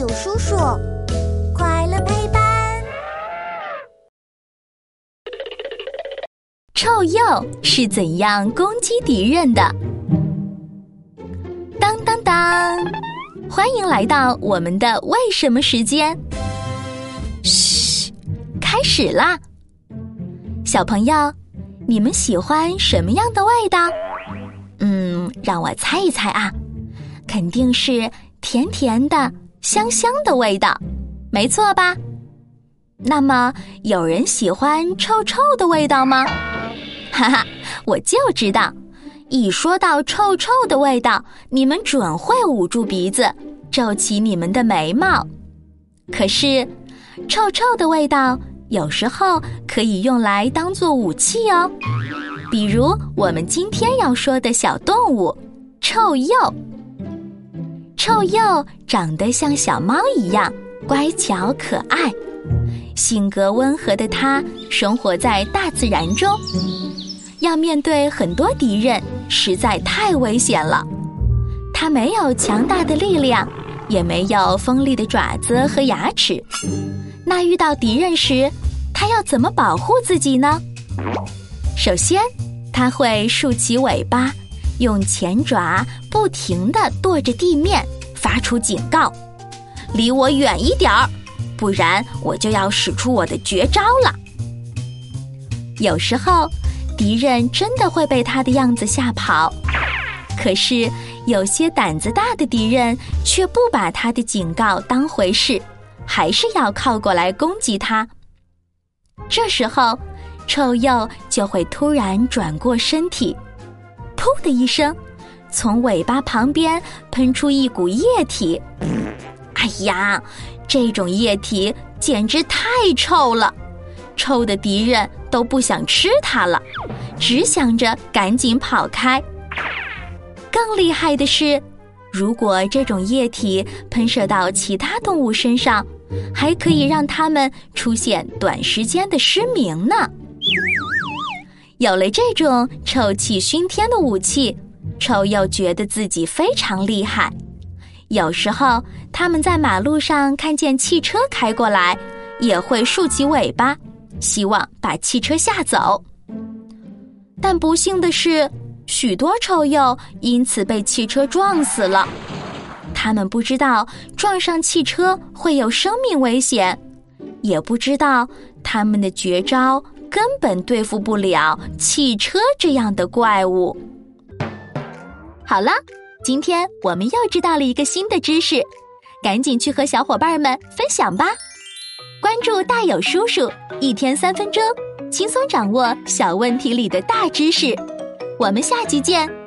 友叔叔，快乐陪伴。臭鼬是怎样攻击敌人的？当当当！欢迎来到我们的为什么时间。嘘，开始啦！小朋友，你们喜欢什么样的味道？嗯，让我猜一猜啊，肯定是甜甜的、香香的味道，没错吧？那么，有人喜欢臭臭的味道吗？哈哈，我就知道，一说到臭臭的味道，你们准会捂住鼻子，皱起你们的眉毛。可是，臭臭的味道有时候可以用来当做武器哦。比如我们今天要说的小动物臭鼬，臭鼬长得像小猫一样乖巧可爱，性格温和的它生活在大自然中，要面对很多敌人实在太危险了。它没有强大的力量，也没有锋利的爪子和牙齿，那遇到敌人时，它要怎么保护自己呢？首先，它会竖起尾巴，用前爪不停地跺着地面，发出警告：“离我远一点儿，不然我就要使出我的绝招了。”有时候，敌人真的会被它的样子吓跑，可是有些胆子大的敌人却不把它的警告当回事，还是要靠过来攻击它。这时候，臭鼬就会突然转过身体，噗的一声，从尾巴旁边喷出一股液体。哎呀，这种液体简直太臭了，臭的敌人都不想吃它了，只想着赶紧跑开。更厉害的是，如果这种液体喷射到其他动物身上，还可以让它们出现短时间的失明呢。有了这种臭气熏天的武器，臭鼬觉得自己非常厉害。有时候，他们在马路上看见汽车开过来，也会竖起尾巴，希望把汽车吓走。但不幸的是，许多臭鼬因此被汽车撞死了。他们不知道撞上汽车会有生命危险，也不知道他们的绝招根本对付不了汽车这样的怪物。好了，今天我们又知道了一个新的知识，赶紧去和小伙伴们分享吧！关注大有叔叔，一天三分钟，轻松掌握小问题里的大知识。我们下期见。